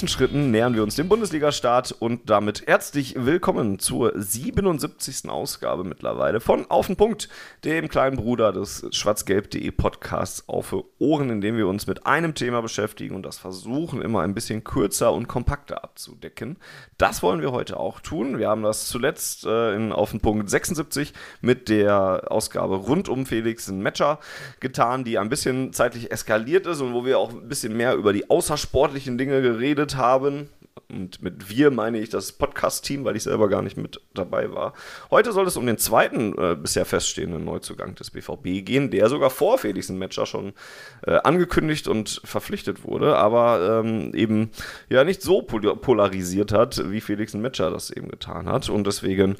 Großen Schritten nähern wir uns dem Bundesliga-Start und damit herzlich willkommen zur 77. Ausgabe mittlerweile von Auf den Punkt, dem kleinen Bruder des schwarzgelb.de Podcasts auf Ohren, in dem wir uns mit einem Thema beschäftigen und das versuchen immer ein bisschen kürzer und kompakter abzudecken. Das wollen wir heute auch tun. Wir haben das zuletzt äh, in Auf den Punkt 76 mit der Ausgabe rund um Felix Matcher getan, die ein bisschen zeitlich eskaliert ist und wo wir auch ein bisschen mehr über die außersportlichen Dinge geredet haben. Und mit wir meine ich das Podcast-Team, weil ich selber gar nicht mit dabei war. Heute soll es um den zweiten äh, bisher feststehenden Neuzugang des BVB gehen, der sogar vor Felix Matcher schon äh, angekündigt und verpflichtet wurde, aber ähm, eben ja nicht so pol polarisiert hat, wie Felix Matcher das eben getan hat. Und deswegen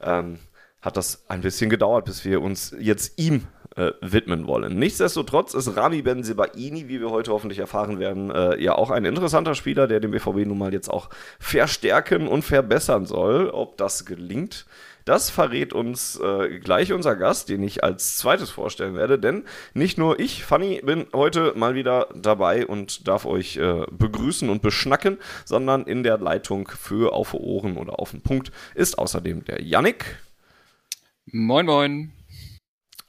ähm, hat das ein bisschen gedauert, bis wir uns jetzt ihm äh, widmen wollen. Nichtsdestotrotz ist Rami Benzebaini, wie wir heute hoffentlich erfahren werden, äh, ja auch ein interessanter Spieler, der den BVB nun mal jetzt auch verstärken und verbessern soll. Ob das gelingt, das verrät uns äh, gleich unser Gast, den ich als zweites vorstellen werde, denn nicht nur ich, Fanny, bin heute mal wieder dabei und darf euch äh, begrüßen und beschnacken, sondern in der Leitung für Auf Ohren oder Auf den Punkt ist außerdem der Yannick. Moin, moin.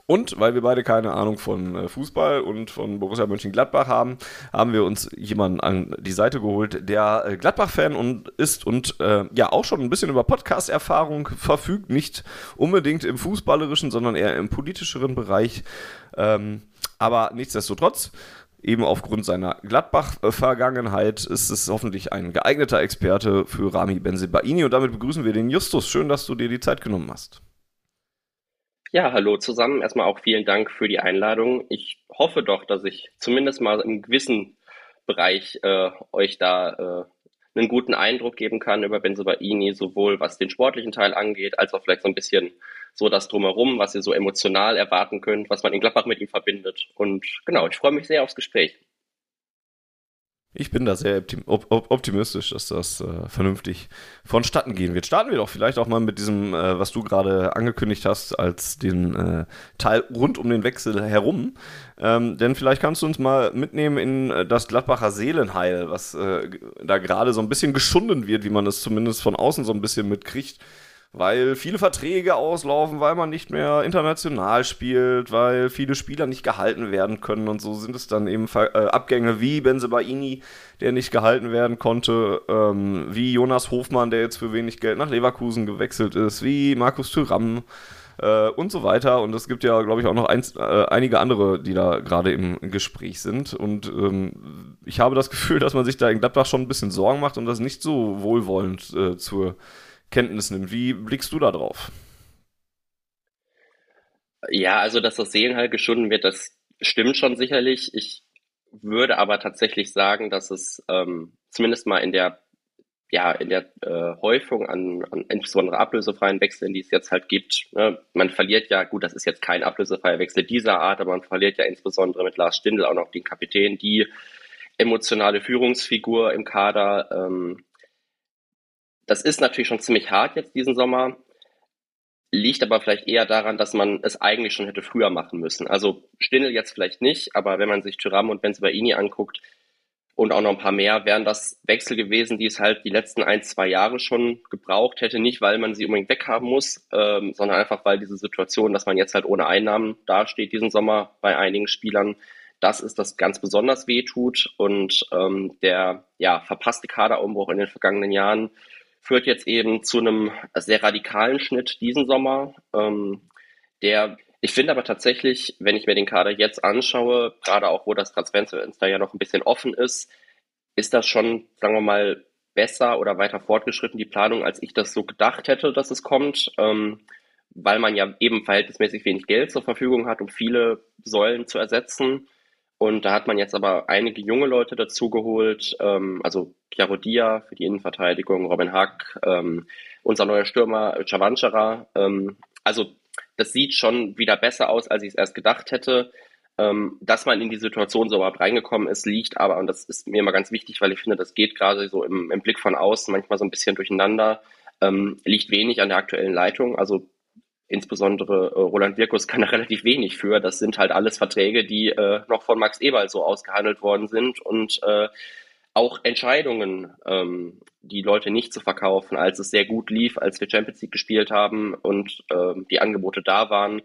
Und weil wir beide keine Ahnung von äh, Fußball und von Borussia Mönchengladbach haben, haben wir uns jemanden an die Seite geholt, der äh, Gladbach-Fan und ist und äh, ja auch schon ein bisschen über Podcast-Erfahrung verfügt, nicht unbedingt im fußballerischen, sondern eher im politischeren Bereich. Ähm, aber nichtsdestotrotz eben aufgrund seiner Gladbach-Vergangenheit ist es hoffentlich ein geeigneter Experte für Rami Benzebaini und damit begrüßen wir den Justus. Schön, dass du dir die Zeit genommen hast. Ja, hallo zusammen. Erstmal auch vielen Dank für die Einladung. Ich hoffe doch, dass ich zumindest mal im gewissen Bereich äh, euch da äh, einen guten Eindruck geben kann über Benzobaini, sowohl was den sportlichen Teil angeht, als auch vielleicht so ein bisschen so das drumherum, was ihr so emotional erwarten könnt, was man in Gladbach mit ihm verbindet. Und genau, ich freue mich sehr aufs Gespräch. Ich bin da sehr optimistisch, dass das äh, vernünftig vonstatten gehen wird. Starten wir doch vielleicht auch mal mit diesem, äh, was du gerade angekündigt hast, als den äh, Teil rund um den Wechsel herum. Ähm, denn vielleicht kannst du uns mal mitnehmen in äh, das Gladbacher Seelenheil, was äh, da gerade so ein bisschen geschunden wird, wie man es zumindest von außen so ein bisschen mitkriegt weil viele Verträge auslaufen, weil man nicht mehr international spielt, weil viele Spieler nicht gehalten werden können und so sind es dann eben äh, Abgänge wie Benzebaini, der nicht gehalten werden konnte, ähm, wie Jonas Hofmann, der jetzt für wenig Geld nach Leverkusen gewechselt ist, wie Markus Thüram äh, und so weiter. Und es gibt ja, glaube ich, auch noch eins, äh, einige andere, die da gerade im Gespräch sind. Und ähm, ich habe das Gefühl, dass man sich da in Gladbach schon ein bisschen Sorgen macht und das nicht so wohlwollend äh, zur Kenntnis nimmt. Wie blickst du da drauf? Ja, also dass das Sehen halt geschunden wird, das stimmt schon sicherlich. Ich würde aber tatsächlich sagen, dass es ähm, zumindest mal in der ja, in der äh, Häufung an, an insbesondere ablösefreien Wechseln, die es jetzt halt gibt. Ne? Man verliert ja, gut, das ist jetzt kein ablösefreier Wechsel dieser Art, aber man verliert ja insbesondere mit Lars Stindl auch noch den Kapitän, die emotionale Führungsfigur im Kader. Ähm, das ist natürlich schon ziemlich hart jetzt diesen Sommer, liegt aber vielleicht eher daran, dass man es eigentlich schon hätte früher machen müssen. Also Stindl jetzt vielleicht nicht, aber wenn man sich Thuram und Benzibaini anguckt und auch noch ein paar mehr, wären das Wechsel gewesen, die es halt die letzten ein, zwei Jahre schon gebraucht hätte. Nicht, weil man sie unbedingt weghaben muss, ähm, sondern einfach, weil diese Situation, dass man jetzt halt ohne Einnahmen dasteht diesen Sommer bei einigen Spielern, das ist das ganz besonders weh tut. Und ähm, der ja, verpasste Kaderumbruch in den vergangenen Jahren führt jetzt eben zu einem sehr radikalen Schnitt diesen Sommer, ähm, der ich finde aber tatsächlich, wenn ich mir den Kader jetzt anschaue, gerade auch wo das Transferfenster ja noch ein bisschen offen ist, ist das schon, sagen wir mal, besser oder weiter fortgeschritten, die Planung, als ich das so gedacht hätte, dass es kommt, ähm, weil man ja eben verhältnismäßig wenig Geld zur Verfügung hat, um viele Säulen zu ersetzen. Und da hat man jetzt aber einige junge Leute dazugeholt, ähm, also Chiaro Dia für die Innenverteidigung, Robin Hack, ähm, unser neuer Stürmer Chavanchara. Ähm, also das sieht schon wieder besser aus, als ich es erst gedacht hätte. Ähm, dass man in die Situation so überhaupt reingekommen ist, liegt aber, und das ist mir immer ganz wichtig, weil ich finde, das geht gerade so im, im Blick von außen manchmal so ein bisschen durcheinander, ähm, liegt wenig an der aktuellen Leitung. Also insbesondere äh, Roland Wirkus kann da relativ wenig für. Das sind halt alles Verträge, die äh, noch von Max Eberl so ausgehandelt worden sind und äh, auch Entscheidungen, ähm, die Leute nicht zu verkaufen, als es sehr gut lief, als wir Champions League gespielt haben und äh, die Angebote da waren,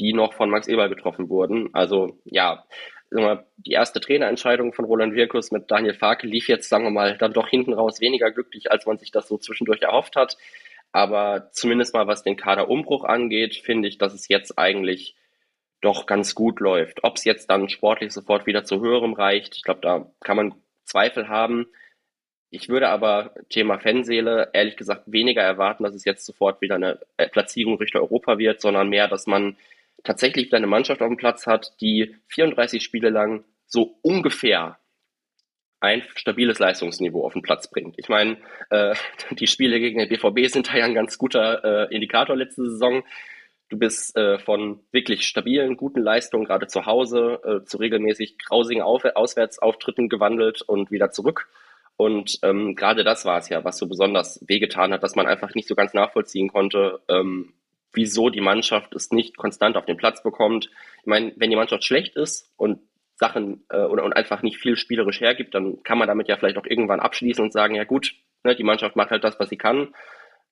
die noch von Max Eberl getroffen wurden. Also ja, die erste Trainerentscheidung von Roland Wirkus mit Daniel Farke lief jetzt, sagen wir mal, dann doch hinten raus weniger glücklich, als man sich das so zwischendurch erhofft hat. Aber zumindest mal was den Kaderumbruch angeht, finde ich, dass es jetzt eigentlich doch ganz gut läuft. Ob es jetzt dann sportlich sofort wieder zu höherem reicht, ich glaube, da kann man Zweifel haben. Ich würde aber Thema Fanseele ehrlich gesagt weniger erwarten, dass es jetzt sofort wieder eine äh, Platzierung Richtung Europa wird, sondern mehr, dass man tatsächlich wieder eine Mannschaft auf dem Platz hat, die 34 Spiele lang so ungefähr ein stabiles Leistungsniveau auf den Platz bringt. Ich meine, äh, die Spiele gegen den BVB sind da ja ein ganz guter äh, Indikator letzte Saison. Du bist äh, von wirklich stabilen, guten Leistungen, gerade zu Hause, äh, zu regelmäßig grausigen Auf Auswärtsauftritten gewandelt und wieder zurück. Und ähm, gerade das war es ja, was so besonders wehgetan hat, dass man einfach nicht so ganz nachvollziehen konnte, ähm, wieso die Mannschaft es nicht konstant auf den Platz bekommt. Ich meine, wenn die Mannschaft schlecht ist und Sachen äh, oder und einfach nicht viel spielerisch hergibt, dann kann man damit ja vielleicht auch irgendwann abschließen und sagen, ja gut, ne, die Mannschaft macht halt das, was sie kann.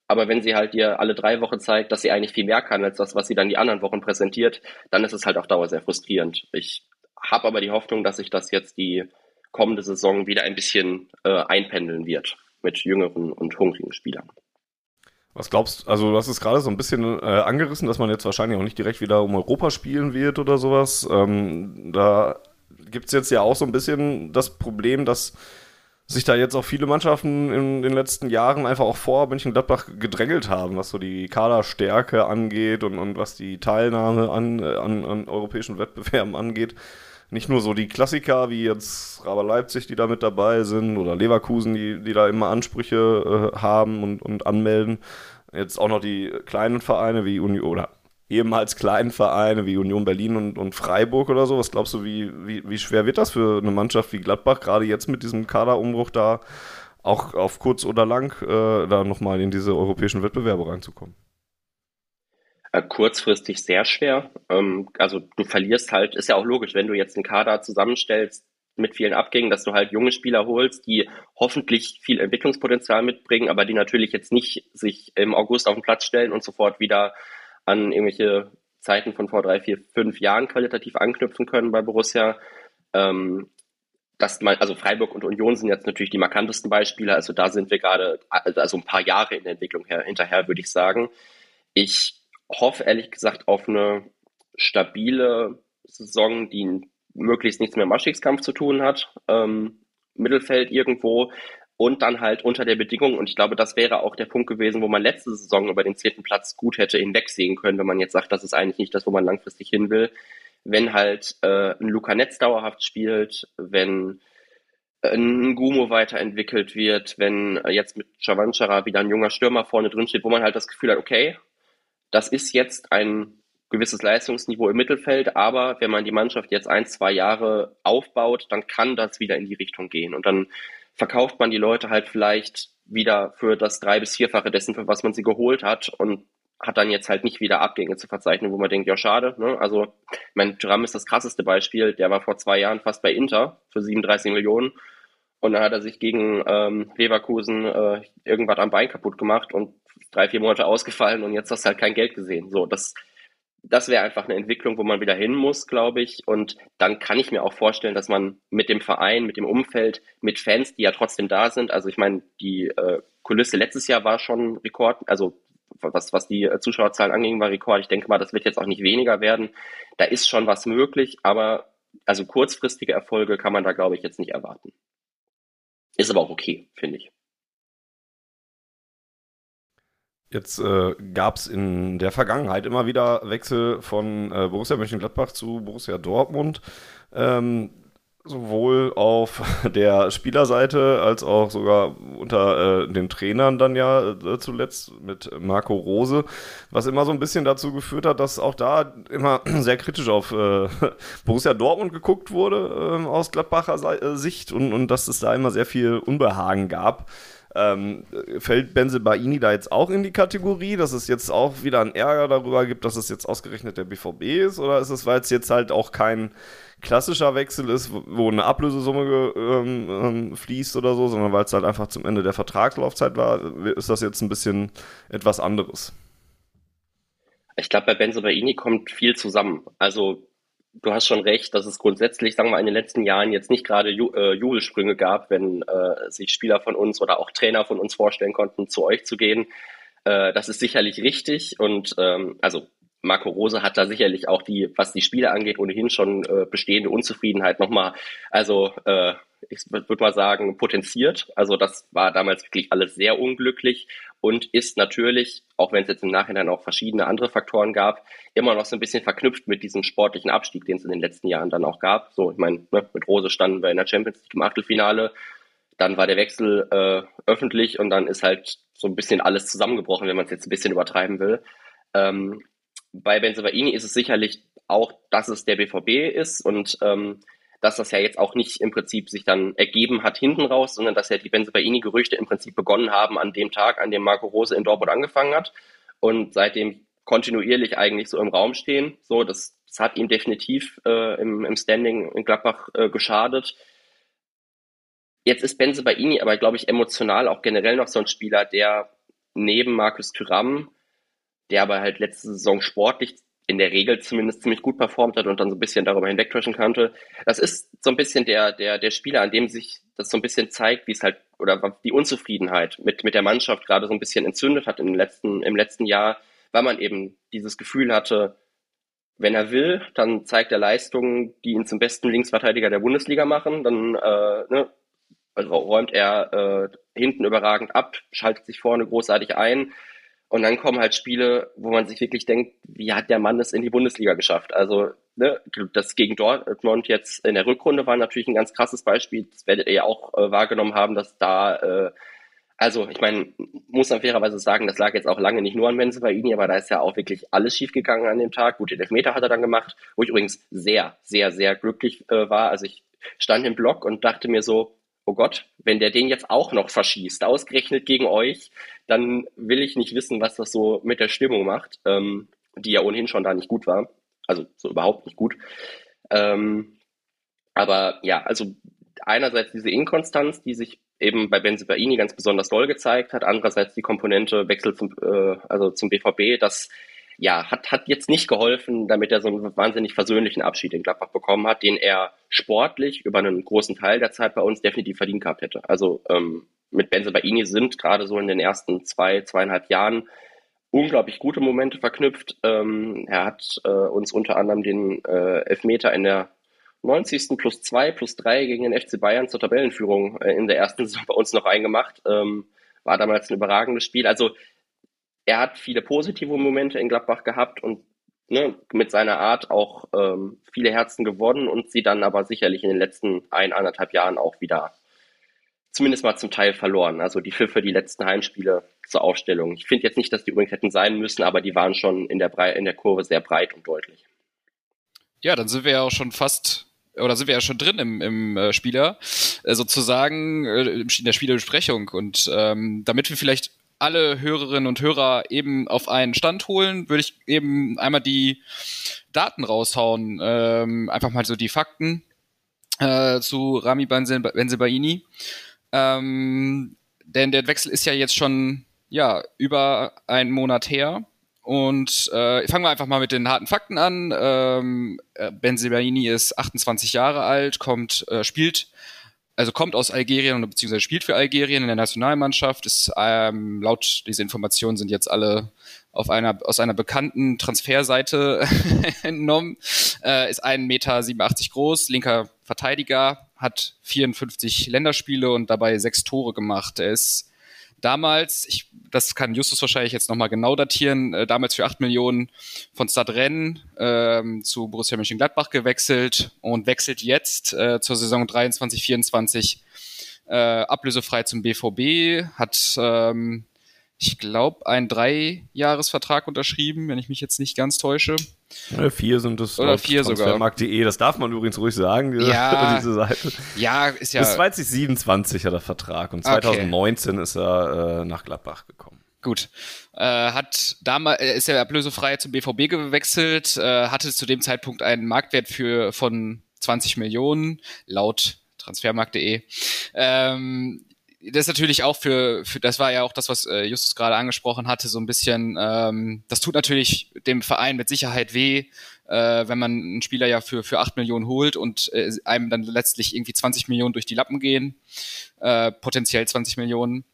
Aber wenn sie halt dir alle drei Wochen zeigt, dass sie eigentlich viel mehr kann als das, was sie dann die anderen Wochen präsentiert, dann ist es halt auf Dauer sehr frustrierend. Ich habe aber die Hoffnung, dass sich das jetzt die kommende Saison wieder ein bisschen äh, einpendeln wird mit jüngeren und hungrigen Spielern. Was glaubst du, also du hast es gerade so ein bisschen äh, angerissen, dass man jetzt wahrscheinlich auch nicht direkt wieder um Europa spielen wird oder sowas. Ähm, da gibt es jetzt ja auch so ein bisschen das Problem, dass sich da jetzt auch viele Mannschaften in den letzten Jahren einfach auch vor Mönchengladbach gedrängelt haben, was so die Kaderstärke angeht und, und was die Teilnahme an, äh, an, an europäischen Wettbewerben angeht. Nicht nur so die Klassiker wie jetzt Raber Leipzig, die da mit dabei sind, oder Leverkusen, die, die da immer Ansprüche äh, haben und, und anmelden. Jetzt auch noch die kleinen Vereine wie Union oder ehemals kleinen Vereine wie Union Berlin und, und Freiburg oder so. Was glaubst du, wie, wie, wie schwer wird das für eine Mannschaft wie Gladbach, gerade jetzt mit diesem Kaderumbruch da auch auf kurz oder lang äh, da nochmal in diese europäischen Wettbewerbe reinzukommen? Äh, kurzfristig sehr schwer. Ähm, also du verlierst halt, ist ja auch logisch, wenn du jetzt einen Kader zusammenstellst mit vielen Abgängen, dass du halt junge Spieler holst, die hoffentlich viel Entwicklungspotenzial mitbringen, aber die natürlich jetzt nicht sich im August auf den Platz stellen und sofort wieder an irgendwelche Zeiten von vor drei, vier, fünf Jahren qualitativ anknüpfen können bei Borussia. Ähm, dass man, also Freiburg und Union sind jetzt natürlich die markantesten Beispiele. Also da sind wir gerade, also ein paar Jahre in der Entwicklung her, hinterher, würde ich sagen. Ich hoffe ehrlich gesagt auf eine stabile Saison, die möglichst nichts mehr im Abstiegskampf zu tun hat. Ähm, Mittelfeld irgendwo, und dann halt unter der Bedingung, und ich glaube, das wäre auch der Punkt gewesen, wo man letzte Saison über den zehnten Platz gut hätte hinwegsehen können, wenn man jetzt sagt, das ist eigentlich nicht das, wo man langfristig hin will. Wenn halt äh, ein Luca Netz dauerhaft spielt, wenn äh, ein Gumo weiterentwickelt wird, wenn äh, jetzt mit Chavanchara wieder ein junger Stürmer vorne drin steht, wo man halt das Gefühl hat, okay, das ist jetzt ein gewisses Leistungsniveau im Mittelfeld, aber wenn man die Mannschaft jetzt ein, zwei Jahre aufbaut, dann kann das wieder in die Richtung gehen. Und dann verkauft man die Leute halt vielleicht wieder für das drei- bis vierfache dessen, für was man sie geholt hat und hat dann jetzt halt nicht wieder Abgänge zu verzeichnen, wo man denkt, ja schade. Ne? Also mein Thuram ist das krasseste Beispiel. Der war vor zwei Jahren fast bei Inter für 37 Millionen und dann hat er sich gegen ähm, Leverkusen äh, irgendwas am Bein kaputt gemacht und drei, vier Monate ausgefallen und jetzt hast du halt kein Geld gesehen. So, das das wäre einfach eine Entwicklung, wo man wieder hin muss, glaube ich. Und dann kann ich mir auch vorstellen, dass man mit dem Verein, mit dem Umfeld, mit Fans, die ja trotzdem da sind, also ich meine, die äh, Kulisse letztes Jahr war schon Rekord, also was, was die äh, Zuschauerzahlen anging, war Rekord. Ich denke mal, das wird jetzt auch nicht weniger werden. Da ist schon was möglich, aber also kurzfristige Erfolge kann man da, glaube ich, jetzt nicht erwarten. Ist aber auch okay, finde ich. Jetzt äh, gab es in der Vergangenheit immer wieder Wechsel von äh, Borussia Mönchengladbach zu Borussia Dortmund. Ähm, sowohl auf der Spielerseite als auch sogar unter äh, den Trainern dann ja äh, zuletzt mit Marco Rose, was immer so ein bisschen dazu geführt hat, dass auch da immer sehr kritisch auf äh, Borussia Dortmund geguckt wurde äh, aus Gladbacher äh, Sicht und, und dass es da immer sehr viel Unbehagen gab. Ähm, fällt Benze Baini da jetzt auch in die Kategorie, dass es jetzt auch wieder einen Ärger darüber gibt, dass es jetzt ausgerechnet der BVB ist? Oder ist es, weil es jetzt halt auch kein klassischer Wechsel ist, wo eine Ablösesumme ähm, ähm, fließt oder so, sondern weil es halt einfach zum Ende der Vertragslaufzeit war, ist das jetzt ein bisschen etwas anderes. Ich glaube, bei Benzo Baini kommt viel zusammen. Also du hast schon recht, dass es grundsätzlich, sagen wir, in den letzten Jahren jetzt nicht gerade Ju äh, Jubelsprünge gab, wenn äh, sich Spieler von uns oder auch Trainer von uns vorstellen konnten, zu euch zu gehen. Äh, das ist sicherlich richtig und ähm, also Marco Rose hat da sicherlich auch die, was die Spiele angeht, ohnehin schon äh, bestehende Unzufriedenheit nochmal, also äh, ich würde mal sagen, potenziert. Also das war damals wirklich alles sehr unglücklich und ist natürlich, auch wenn es jetzt im Nachhinein auch verschiedene andere Faktoren gab, immer noch so ein bisschen verknüpft mit diesem sportlichen Abstieg, den es in den letzten Jahren dann auch gab. So, ich meine, ne, mit Rose standen wir in der Champions League im Achtelfinale, dann war der Wechsel äh, öffentlich und dann ist halt so ein bisschen alles zusammengebrochen, wenn man es jetzt ein bisschen übertreiben will. Ähm, bei Benzobaini ist es sicherlich auch, dass es der BVB ist und ähm, dass das ja jetzt auch nicht im Prinzip sich dann ergeben hat hinten raus, sondern dass ja die Benzobaini-Gerüchte im Prinzip begonnen haben an dem Tag, an dem Marco Rose in Dortmund angefangen hat und seitdem kontinuierlich eigentlich so im Raum stehen. So, das, das hat ihm definitiv äh, im, im Standing in Gladbach äh, geschadet. Jetzt ist Benze Baini aber, glaube ich, emotional auch generell noch so ein Spieler, der neben Markus Thüram der aber halt letzte Saison sportlich in der Regel zumindest ziemlich gut performt hat und dann so ein bisschen darüber hinwegtrashen konnte. Das ist so ein bisschen der, der, der Spieler, an dem sich das so ein bisschen zeigt, wie es halt, oder die Unzufriedenheit mit, mit der Mannschaft gerade so ein bisschen entzündet hat im letzten, im letzten Jahr, weil man eben dieses Gefühl hatte, wenn er will, dann zeigt er Leistungen, die ihn zum besten Linksverteidiger der Bundesliga machen, dann äh, ne, räumt er äh, hinten überragend ab, schaltet sich vorne großartig ein, und dann kommen halt Spiele, wo man sich wirklich denkt, wie hat der Mann es in die Bundesliga geschafft? Also ne, das gegen Dortmund jetzt in der Rückrunde war natürlich ein ganz krasses Beispiel. Das werdet ihr ja auch äh, wahrgenommen haben, dass da, äh, also ich meine, muss man fairerweise sagen, das lag jetzt auch lange nicht nur an Menze Baini, aber da ist ja auch wirklich alles schiefgegangen an dem Tag. Gut, den Elfmeter hat er dann gemacht, wo ich übrigens sehr, sehr, sehr glücklich äh, war. Also ich stand im Block und dachte mir so, oh Gott, wenn der den jetzt auch noch verschießt, ausgerechnet gegen euch, dann will ich nicht wissen, was das so mit der Stimmung macht, ähm, die ja ohnehin schon da nicht gut war. Also so überhaupt nicht gut. Ähm, aber ja, also einerseits diese Inkonstanz, die sich eben bei Benzibaini ganz besonders doll gezeigt hat, andererseits die Komponente Wechsel zum, äh, also zum BVB, das ja, hat, hat jetzt nicht geholfen, damit er so einen wahnsinnig versöhnlichen Abschied in Gladbach bekommen hat, den er sportlich über einen großen Teil der Zeit bei uns definitiv verdient gehabt hätte. Also ähm, mit Benze Baini sind gerade so in den ersten zwei, zweieinhalb Jahren unglaublich gute Momente verknüpft. Ähm, er hat äh, uns unter anderem den äh, Elfmeter in der 90. plus 2 plus 3 gegen den FC Bayern zur Tabellenführung äh, in der ersten Saison bei uns noch eingemacht. Ähm, war damals ein überragendes Spiel. Also er hat viele positive Momente in Gladbach gehabt und ne, mit seiner Art auch ähm, viele Herzen gewonnen und sie dann aber sicherlich in den letzten ein, anderthalb Jahren auch wieder zumindest mal zum Teil verloren. Also die Pfiffe, die letzten Heimspiele zur Aufstellung. Ich finde jetzt nicht, dass die übrigens hätten sein müssen, aber die waren schon in der, Bre in der Kurve sehr breit und deutlich. Ja, dann sind wir ja auch schon fast oder sind wir ja schon drin im, im äh, Spieler, äh, sozusagen äh, in der Spielerbesprechung. Und ähm, damit wir vielleicht alle Hörerinnen und Hörer eben auf einen Stand holen, würde ich eben einmal die Daten raushauen, ähm, einfach mal so die Fakten äh, zu Rami Benzebaini. Ähm, denn der Wechsel ist ja jetzt schon ja über einen Monat her. Und äh, fangen wir einfach mal mit den harten Fakten an. Ähm, äh, Benzebaini ist 28 Jahre alt, kommt, äh, spielt also kommt aus Algerien beziehungsweise spielt für Algerien in der Nationalmannschaft, ist ähm, laut diese Informationen sind jetzt alle auf einer aus einer bekannten Transferseite entnommen, äh, ist 1,87 Meter groß, linker Verteidiger, hat 54 Länderspiele und dabei sechs Tore gemacht. Er ist damals, ich, das kann Justus wahrscheinlich jetzt nochmal genau datieren, äh, damals für 8 Millionen von Stadrennen ähm, zu Borussia Mönchengladbach gewechselt und wechselt jetzt äh, zur Saison 23, 24 äh, ablösefrei zum BVB, hat ähm, ich glaube, einen Dreijahresvertrag unterschrieben, wenn ich mich jetzt nicht ganz täusche. Oder vier sind es. Oder vier sogar. Markt.de, das darf man übrigens ruhig sagen, diese, ja, diese Seite. Ja, ist ja. Bis 2027 hat er Vertrag und 2019 okay. ist er äh, nach Gladbach gekommen. Gut. Äh, hat damals ist er ablösefrei zum BVB gewechselt, äh, hatte zu dem Zeitpunkt einen Marktwert für von 20 Millionen laut transfermarkt.de. Ähm, das ist natürlich auch für, für das war ja auch das, was äh, Justus gerade angesprochen hatte, so ein bisschen, ähm, das tut natürlich dem Verein mit Sicherheit weh, äh, wenn man einen Spieler ja für, für 8 Millionen holt und äh, einem dann letztlich irgendwie 20 Millionen durch die Lappen gehen, äh, potenziell 20 Millionen.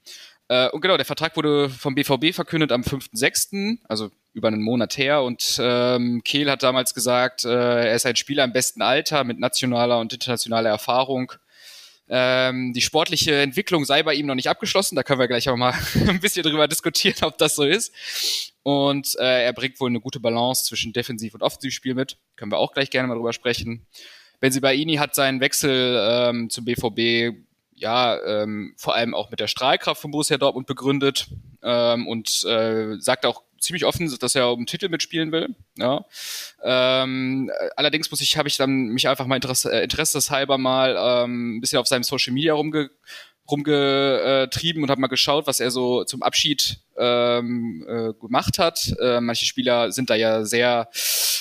Äh, und genau, der Vertrag wurde vom BVB verkündet am 5.6., also über einen Monat her. Und ähm, Kehl hat damals gesagt, äh, er ist ein Spieler im besten Alter mit nationaler und internationaler Erfahrung ähm, die sportliche Entwicklung sei bei ihm noch nicht abgeschlossen. Da können wir gleich auch mal ein bisschen drüber diskutieren, ob das so ist. Und äh, er bringt wohl eine gute Balance zwischen Defensiv- und Offensivspiel mit. Können wir auch gleich gerne mal drüber sprechen. Benzibaini hat seinen Wechsel ähm, zum BVB ja ähm, vor allem auch mit der Strahlkraft von Borussia Dortmund begründet ähm, und äh, sagt auch ziemlich offen, dass er um Titel mitspielen will. Ja. Ähm, allerdings muss ich, habe ich dann mich einfach mal Interesse, äh, interesseshalber mal ähm, ein bisschen auf seinem Social Media rumge rumgetrieben und habe mal geschaut, was er so zum Abschied ähm, äh, gemacht hat. Äh, manche Spieler sind da ja sehr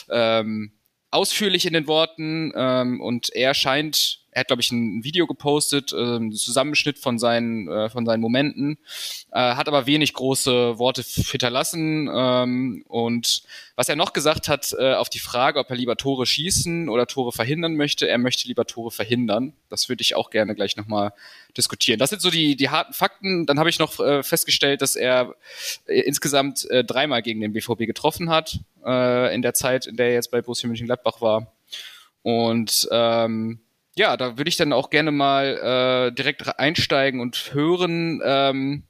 ähm, ausführlich in den Worten ähm, und er scheint er hat, glaube ich, ein Video gepostet, äh, einen Zusammenschnitt von seinen, äh, von seinen Momenten, äh, hat aber wenig große Worte hinterlassen. Ähm, und was er noch gesagt hat, äh, auf die Frage, ob er lieber Tore schießen oder Tore verhindern möchte, er möchte lieber Tore verhindern. Das würde ich auch gerne gleich nochmal diskutieren. Das sind so die, die harten Fakten. Dann habe ich noch äh, festgestellt, dass er äh, insgesamt äh, dreimal gegen den BVB getroffen hat, äh, in der Zeit, in der er jetzt bei Borussia Mönchengladbach war. Und ähm, ja, da würde ich dann auch gerne mal äh, direkt einsteigen und hören. Ähm,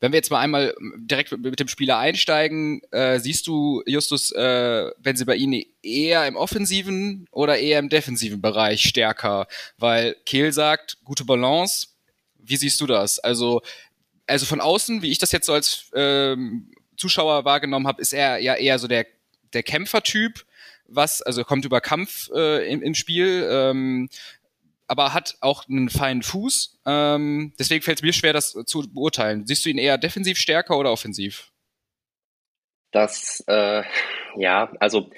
wenn wir jetzt mal einmal direkt mit dem Spieler einsteigen, äh, siehst du, Justus, äh, wenn sie bei Ihnen eher im offensiven oder eher im defensiven Bereich stärker? Weil Kehl sagt, gute Balance. Wie siehst du das? Also, also von außen, wie ich das jetzt so als ähm, Zuschauer wahrgenommen habe, ist er ja eher so der, der Kämpfertyp was, also kommt über Kampf äh, im, im Spiel, ähm, aber hat auch einen feinen Fuß. Ähm, deswegen fällt es mir schwer, das zu beurteilen. Siehst du ihn eher defensiv stärker oder offensiv? Das, äh, ja, also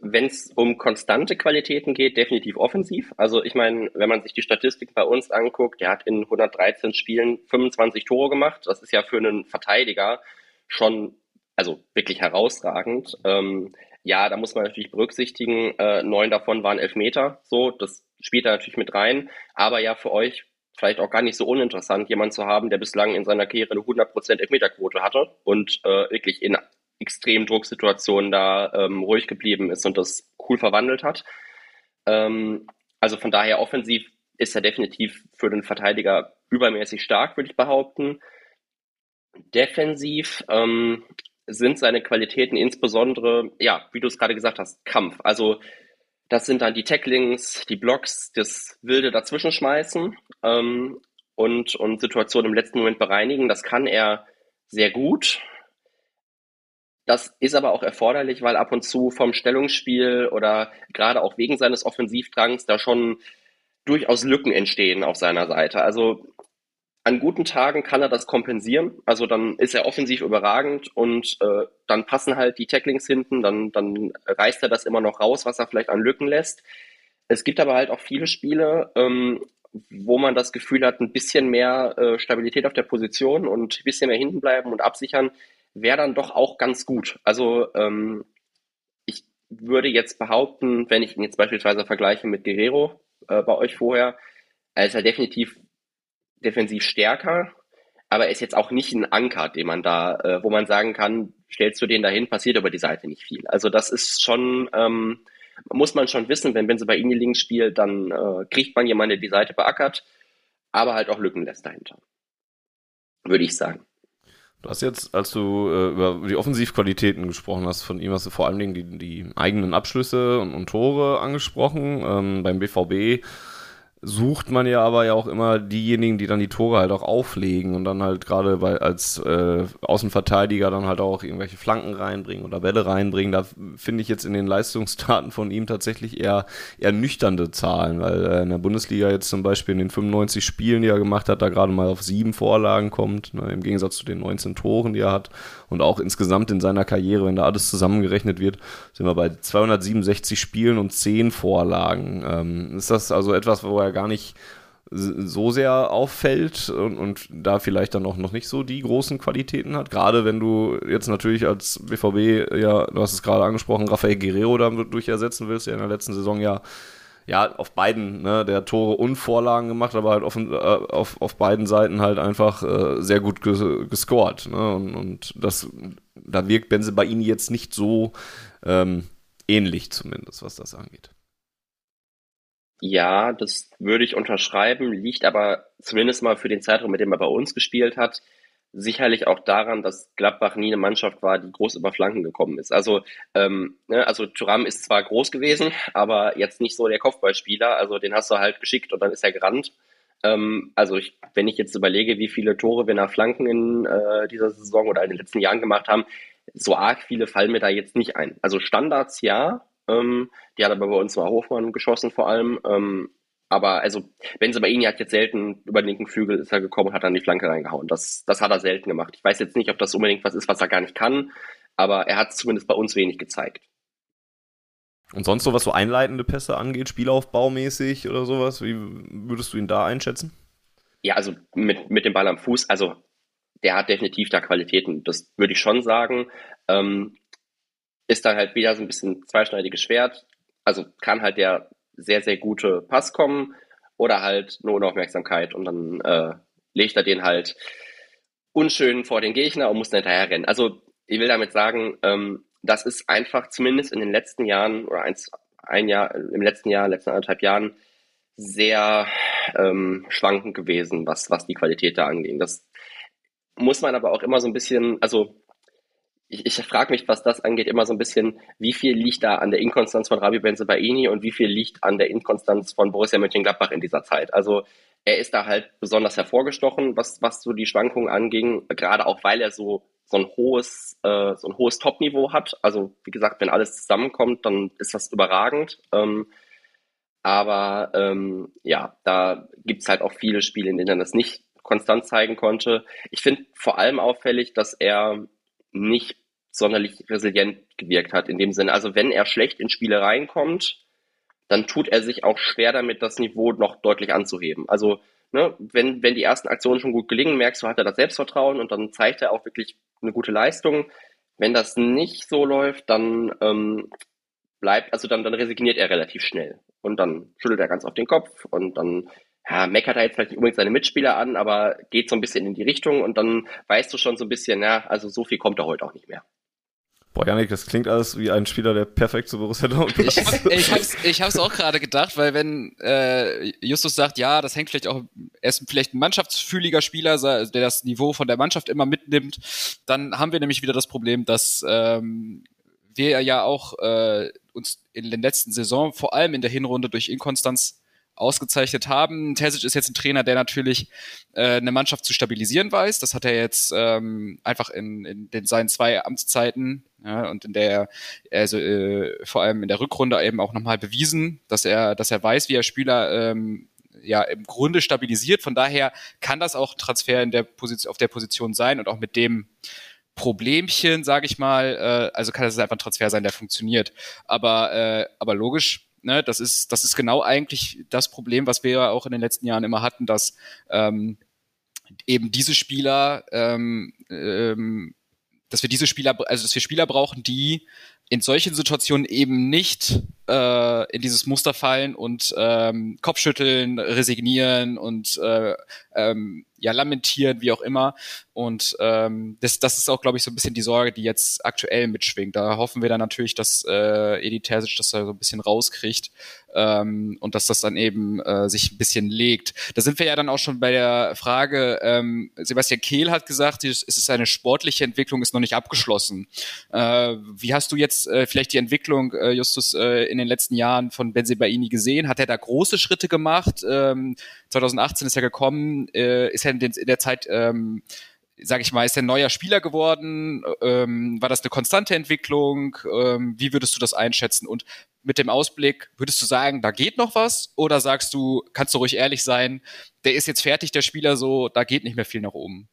wenn es um konstante Qualitäten geht, definitiv offensiv. Also ich meine, wenn man sich die Statistik bei uns anguckt, der hat in 113 Spielen 25 Tore gemacht. Das ist ja für einen Verteidiger schon, also wirklich herausragend. Ähm, ja, da muss man natürlich berücksichtigen, äh, neun davon waren Elfmeter, so, das spielt da natürlich mit rein, aber ja für euch vielleicht auch gar nicht so uninteressant, jemanden zu haben, der bislang in seiner Karriere eine 100% Elfmeterquote hatte und äh, wirklich in extremen Drucksituationen da ähm, ruhig geblieben ist und das cool verwandelt hat. Ähm, also von daher offensiv ist er definitiv für den Verteidiger übermäßig stark, würde ich behaupten. Defensiv ähm, sind seine Qualitäten insbesondere, ja, wie du es gerade gesagt hast, Kampf. Also das sind dann die Tacklings, die Blocks, das wilde Dazwischenschmeißen ähm, und, und Situationen im letzten Moment bereinigen. Das kann er sehr gut. Das ist aber auch erforderlich, weil ab und zu vom Stellungsspiel oder gerade auch wegen seines Offensivdrangs da schon durchaus Lücken entstehen auf seiner Seite. Also an guten Tagen kann er das kompensieren. Also dann ist er offensiv überragend und äh, dann passen halt die Tacklings hinten, dann, dann reißt er das immer noch raus, was er vielleicht an Lücken lässt. Es gibt aber halt auch viele Spiele, ähm, wo man das Gefühl hat, ein bisschen mehr äh, Stabilität auf der Position und ein bisschen mehr hinten bleiben und absichern, wäre dann doch auch ganz gut. Also ähm, ich würde jetzt behaupten, wenn ich ihn jetzt beispielsweise vergleiche mit Guerrero äh, bei euch vorher, er ist er definitiv defensiv stärker, aber er ist jetzt auch nicht ein Anker, den man da, äh, wo man sagen kann, stellst du den dahin, passiert über die Seite nicht viel. Also das ist schon, ähm, muss man schon wissen, wenn, sie bei Ihnen links spielt, dann äh, kriegt man jemanden, der die Seite beackert, aber halt auch Lücken lässt dahinter. würde ich sagen. Du hast jetzt, als du äh, über die Offensivqualitäten gesprochen hast, von ihm hast du vor allen Dingen die, die eigenen Abschlüsse und, und Tore angesprochen. Ähm, beim BVB sucht man ja aber ja auch immer diejenigen, die dann die Tore halt auch auflegen und dann halt gerade als äh, Außenverteidiger dann halt auch irgendwelche Flanken reinbringen oder Bälle reinbringen. Da finde ich jetzt in den Leistungsdaten von ihm tatsächlich eher eher nüchternde Zahlen, weil äh, in der Bundesliga jetzt zum Beispiel in den 95 Spielen, die er gemacht hat, da gerade mal auf sieben Vorlagen kommt, ne, im Gegensatz zu den 19 Toren, die er hat und auch insgesamt in seiner Karriere, wenn da alles zusammengerechnet wird, sind wir bei 267 Spielen und 10 Vorlagen. Ähm, ist das also etwas, wo er gar nicht so sehr auffällt und, und, da vielleicht dann auch noch nicht so die großen Qualitäten hat. Gerade wenn du jetzt natürlich als BVB, ja, du hast es gerade angesprochen, Rafael Guerrero dadurch ersetzen willst, der in der letzten Saison ja, ja auf beiden, ne, der Tore und Vorlagen gemacht, aber halt auf, äh, auf, auf beiden Seiten halt einfach äh, sehr gut ges gescored. Ne? Und, und, das, da wirkt Benze bei ihnen jetzt nicht so ähm, ähnlich zumindest, was das angeht. Ja, das würde ich unterschreiben, liegt aber zumindest mal für den Zeitraum, mit dem er bei uns gespielt hat, sicherlich auch daran, dass Gladbach nie eine Mannschaft war, die groß über Flanken gekommen ist. Also, ähm, ne, also Thuram ist zwar groß gewesen, aber jetzt nicht so der Kopfballspieler. Also den hast du halt geschickt und dann ist er gerannt. Ähm, also ich, wenn ich jetzt überlege, wie viele Tore wir nach Flanken in äh, dieser Saison oder in den letzten Jahren gemacht haben, so arg viele fallen mir da jetzt nicht ein. Also Standards ja, ähm, die hat aber bei uns mal Hofmann geschossen vor allem. Ähm, aber also, wenn sie bei ihnen hat jetzt selten über den linken Flügel ist er gekommen und hat dann die Flanke reingehauen. Das, das hat er selten gemacht. Ich weiß jetzt nicht, ob das unbedingt was ist, was er gar nicht kann, aber er hat es zumindest bei uns wenig gezeigt. Und sonst so, was so einleitende Pässe angeht, Spielaufbaumäßig oder sowas, wie würdest du ihn da einschätzen? Ja, also mit, mit dem Ball am Fuß, also der hat definitiv da Qualitäten, das würde ich schon sagen. Ähm, ist dann halt wieder so ein bisschen zweischneidiges Schwert. Also kann halt der sehr, sehr gute Pass kommen oder halt eine Unaufmerksamkeit und dann äh, legt er den halt unschön vor den Gegner und muss dann hinterher rennen. Also ich will damit sagen, ähm, das ist einfach zumindest in den letzten Jahren oder eins, ein Jahr, im letzten Jahr, letzten anderthalb Jahren sehr ähm, schwankend gewesen, was, was die Qualität da angeht. Das muss man aber auch immer so ein bisschen, also ich, ich frage mich, was das angeht, immer so ein bisschen, wie viel liegt da an der Inkonstanz von Rabi Benzebaini und wie viel liegt an der Inkonstanz von Borussia Mönchengladbach in dieser Zeit. Also er ist da halt besonders hervorgestochen, was, was so die Schwankungen anging, gerade auch weil er so, so ein hohes, äh, so hohes Top-Niveau hat. Also wie gesagt, wenn alles zusammenkommt, dann ist das überragend. Ähm, aber ähm, ja, da gibt's halt auch viele Spiele, in denen er das nicht konstant zeigen konnte. Ich finde vor allem auffällig, dass er nicht sonderlich resilient gewirkt hat in dem Sinne. Also wenn er schlecht in Spiele reinkommt, dann tut er sich auch schwer damit, das Niveau noch deutlich anzuheben. Also ne, wenn, wenn die ersten Aktionen schon gut gelingen, merkst du, hat er das Selbstvertrauen und dann zeigt er auch wirklich eine gute Leistung. Wenn das nicht so läuft, dann ähm, bleibt, also dann, dann resigniert er relativ schnell. Und dann schüttelt er ganz auf den Kopf und dann ja, meckert er jetzt vielleicht nicht unbedingt seine Mitspieler an, aber geht so ein bisschen in die Richtung und dann weißt du schon so ein bisschen, ja, also so viel kommt er heute auch nicht mehr. Boah, Janik, das klingt alles wie ein Spieler, der perfekt zu Borussia Dortmund passt. Ich, ich, hab's, ich hab's auch gerade gedacht, weil wenn äh, Justus sagt, ja, das hängt vielleicht auch, er ist vielleicht ein mannschaftsfühliger Spieler, der das Niveau von der Mannschaft immer mitnimmt, dann haben wir nämlich wieder das Problem, dass ähm, wir ja auch äh, uns in den letzten Saison, vor allem in der Hinrunde durch Inkonstanz ausgezeichnet haben. Terzic ist jetzt ein Trainer, der natürlich äh, eine Mannschaft zu stabilisieren weiß. Das hat er jetzt ähm, einfach in, in den seinen zwei Amtszeiten ja, und in der also äh, vor allem in der Rückrunde eben auch nochmal bewiesen, dass er dass er weiß, wie er Spieler ähm, ja im Grunde stabilisiert. Von daher kann das auch Transfer in der Position auf der Position sein und auch mit dem Problemchen, sage ich mal, äh, also kann das einfach ein Transfer sein, der funktioniert. Aber äh, aber logisch Ne, das ist, das ist genau eigentlich das Problem, was wir ja auch in den letzten Jahren immer hatten, dass ähm, eben diese Spieler, ähm, ähm, dass wir diese Spieler, also dass wir Spieler brauchen, die in solchen Situationen eben nicht äh, in dieses Muster fallen und ähm, Kopfschütteln, resignieren und äh, ähm, ja lamentieren, wie auch immer. Und ähm, das, das ist auch, glaube ich, so ein bisschen die Sorge, die jetzt aktuell mitschwingt. Da hoffen wir dann natürlich, dass äh, Edi Terzic das da so ein bisschen rauskriegt ähm, und dass das dann eben äh, sich ein bisschen legt. Da sind wir ja dann auch schon bei der Frage, ähm, Sebastian Kehl hat gesagt, es ist eine sportliche Entwicklung, ist noch nicht abgeschlossen. Äh, wie hast du jetzt äh, vielleicht die Entwicklung, äh, Justus, äh, in den letzten Jahren von Benzebaini gesehen? Hat er da große Schritte gemacht? Ähm, 2018 ist er gekommen, äh, ist er in, den, in der Zeit ähm, sage ich mal, ist er ein neuer Spieler geworden? Ähm, war das eine konstante Entwicklung? Ähm, wie würdest du das einschätzen? Und mit dem Ausblick, würdest du sagen, da geht noch was? Oder sagst du, kannst du ruhig ehrlich sein, der ist jetzt fertig, der Spieler so, da geht nicht mehr viel nach oben?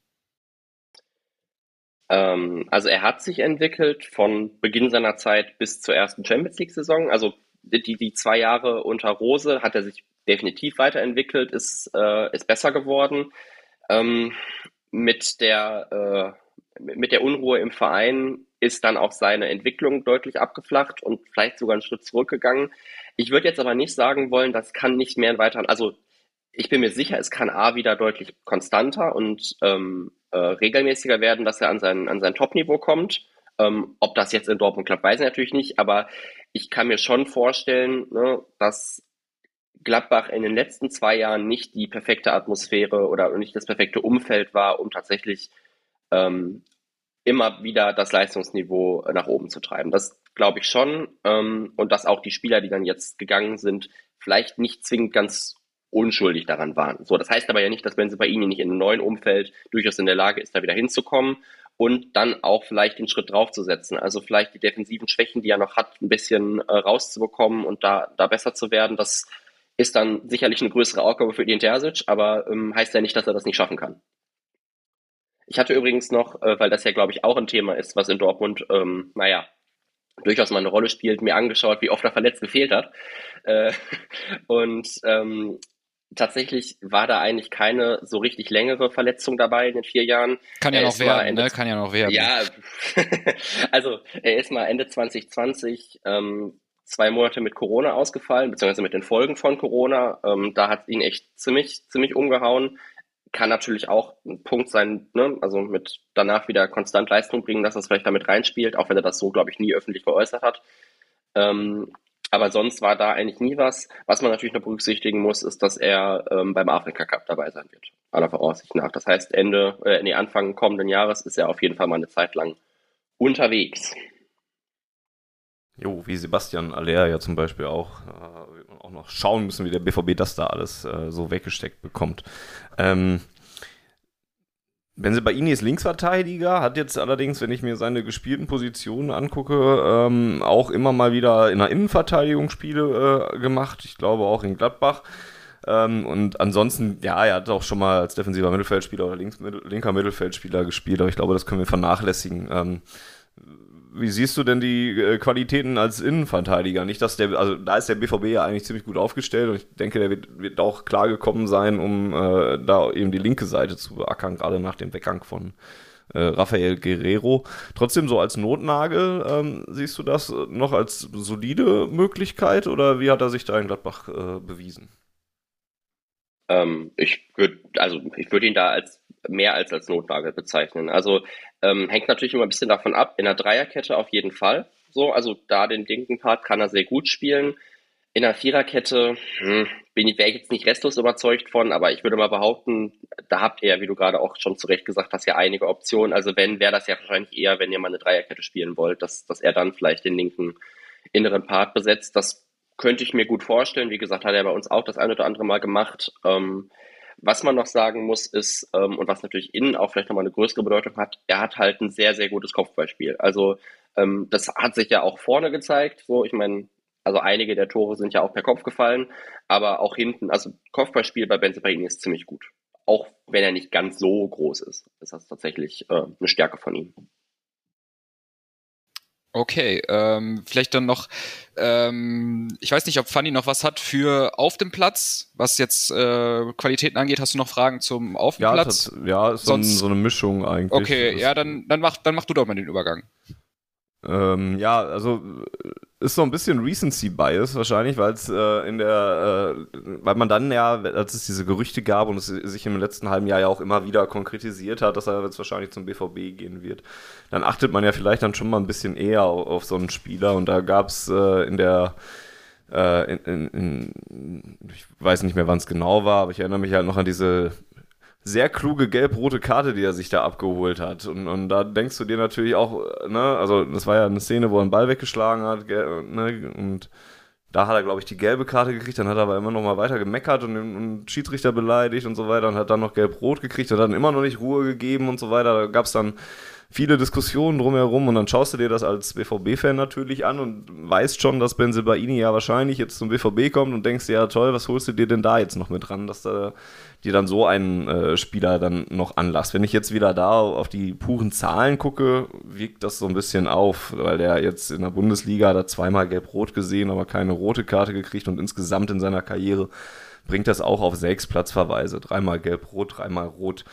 Ähm, also er hat sich entwickelt von Beginn seiner Zeit bis zur ersten Champions League-Saison. Also die, die zwei Jahre unter Rose hat er sich definitiv weiterentwickelt, ist, äh, ist besser geworden. Ähm, mit der äh, mit der Unruhe im Verein ist dann auch seine Entwicklung deutlich abgeflacht und vielleicht sogar einen Schritt zurückgegangen. Ich würde jetzt aber nicht sagen wollen, das kann nicht mehr weiter. Also ich bin mir sicher, es kann A wieder deutlich konstanter und ähm, äh, regelmäßiger werden, dass er an sein, an sein Top-Niveau kommt. Ähm, ob das jetzt in Dortmund klappt, weiß ich natürlich nicht, aber ich kann mir schon vorstellen, ne, dass Gladbach in den letzten zwei Jahren nicht die perfekte Atmosphäre oder nicht das perfekte Umfeld war, um tatsächlich ähm, immer wieder das Leistungsniveau nach oben zu treiben. Das glaube ich schon. Ähm, und dass auch die Spieler, die dann jetzt gegangen sind, vielleicht nicht zwingend ganz unschuldig daran waren. So, das heißt aber ja nicht, dass Benze bei Ihnen nicht in einem neuen Umfeld durchaus in der Lage ist, da wieder hinzukommen und dann auch vielleicht den Schritt draufzusetzen. Also vielleicht die defensiven Schwächen, die er noch hat, ein bisschen äh, rauszubekommen und da, da besser zu werden. Das ist dann sicherlich eine größere Aufgabe für Edin Terzic, aber ähm, heißt ja nicht, dass er das nicht schaffen kann. Ich hatte übrigens noch, äh, weil das ja, glaube ich, auch ein Thema ist, was in Dortmund, ähm, naja, durchaus mal eine Rolle spielt, mir angeschaut, wie oft er verletzt gefehlt hat. Äh, und ähm, tatsächlich war da eigentlich keine so richtig längere Verletzung dabei in den vier Jahren. Kann ja noch werden, ne? Kann ja noch werden. Ja, also er ist mal Ende 2020 ähm, zwei Monate mit Corona ausgefallen, beziehungsweise mit den Folgen von Corona. Ähm, da hat ihn echt ziemlich, ziemlich umgehauen kann natürlich auch ein Punkt sein, ne? also mit danach wieder konstant Leistung bringen, dass das vielleicht damit reinspielt, auch wenn er das so, glaube ich, nie öffentlich geäußert hat. Ähm, aber sonst war da eigentlich nie was. Was man natürlich noch berücksichtigen muss, ist, dass er ähm, beim Afrika Cup dabei sein wird. Aller Voraussicht nach. Das heißt, Ende, äh, nee, Anfang kommenden Jahres ist er auf jeden Fall mal eine Zeit lang unterwegs. Jo, wie Sebastian Aller ja zum Beispiel auch, äh, auch noch schauen müssen, wie der BVB das da alles äh, so weggesteckt bekommt. Ähm, Benzebaini ist Linksverteidiger, hat jetzt allerdings, wenn ich mir seine gespielten Positionen angucke, ähm, auch immer mal wieder in der Innenverteidigung Spiele äh, gemacht. Ich glaube auch in Gladbach. Ähm, und ansonsten, ja, er hat auch schon mal als defensiver Mittelfeldspieler oder links, linker Mittelfeldspieler gespielt, aber ich glaube, das können wir vernachlässigen. Ähm, wie siehst du denn die äh, Qualitäten als Innenverteidiger? Nicht, dass der, also da ist der BVB ja eigentlich ziemlich gut aufgestellt und ich denke, der wird, wird auch klar gekommen sein, um äh, da eben die linke Seite zu beackern, gerade nach dem Weggang von äh, Rafael Guerrero. Trotzdem so als Notnagel, ähm, siehst du das noch als solide Möglichkeit oder wie hat er sich da in Gladbach äh, bewiesen? Ähm, ich würde, also ich würde ihn da als mehr als als Notnagel bezeichnen. Also ähm, hängt natürlich immer ein bisschen davon ab. In der Dreierkette auf jeden Fall. So, also da den linken Part kann er sehr gut spielen. In der Viererkette hm, wäre ich jetzt nicht restlos überzeugt von, aber ich würde mal behaupten, da habt ihr, wie du gerade auch schon zu Recht gesagt hast, ja einige Optionen. Also wenn, wäre das ja wahrscheinlich eher, wenn ihr mal eine Dreierkette spielen wollt, dass, dass er dann vielleicht den linken inneren Part besetzt. Das könnte ich mir gut vorstellen. Wie gesagt, hat er bei uns auch das eine oder andere Mal gemacht. Ähm, was man noch sagen muss, ist, ähm, und was natürlich innen auch vielleicht nochmal eine größere Bedeutung hat, er hat halt ein sehr, sehr gutes Kopfballspiel. Also ähm, das hat sich ja auch vorne gezeigt. So, ich meine, also einige der Tore sind ja auch per Kopf gefallen, aber auch hinten, also Kopfballspiel bei Benzebaini ist ziemlich gut. Auch wenn er nicht ganz so groß ist. ist Das tatsächlich äh, eine Stärke von ihm. Okay, ähm, vielleicht dann noch, ähm, ich weiß nicht, ob Fanny noch was hat für auf dem Platz, was jetzt äh, Qualitäten angeht. Hast du noch Fragen zum auf dem ja, Platz? Ja, ist Sonst, so eine Mischung eigentlich. Okay, das ja, dann, dann, mach, dann mach du doch mal den Übergang. Ähm, ja, also ist so ein bisschen Recency Bias wahrscheinlich, weil es äh, in der, äh, weil man dann ja, als es diese Gerüchte gab und es sich im letzten halben Jahr ja auch immer wieder konkretisiert hat, dass er jetzt wahrscheinlich zum BVB gehen wird, dann achtet man ja vielleicht dann schon mal ein bisschen eher auf, auf so einen Spieler. Und da gab es äh, in der äh, in, in, in, ich weiß nicht mehr, wann es genau war, aber ich erinnere mich halt noch an diese sehr kluge gelb-rote Karte, die er sich da abgeholt hat. Und, und da denkst du dir natürlich auch, ne, also das war ja eine Szene, wo er einen Ball weggeschlagen hat, ne, und da hat er, glaube ich, die gelbe Karte gekriegt, dann hat er aber immer noch mal weiter gemeckert und den Schiedsrichter beleidigt und so weiter und hat dann noch gelb-rot gekriegt und dann immer noch nicht Ruhe gegeben und so weiter. Da gab es dann viele Diskussionen drumherum und dann schaust du dir das als BVB-Fan natürlich an und weißt schon, dass Benzibaini ja wahrscheinlich jetzt zum BVB kommt und denkst dir, ja toll, was holst du dir denn da jetzt noch mit dran, dass da dir dann so einen äh, Spieler dann noch anlasst. Wenn ich jetzt wieder da auf die puren Zahlen gucke, wiegt das so ein bisschen auf, weil der jetzt in der Bundesliga hat zweimal gelb-rot gesehen, aber keine rote Karte gekriegt und insgesamt in seiner Karriere bringt das auch auf sechs Platzverweise. Dreimal gelb-rot, dreimal rot.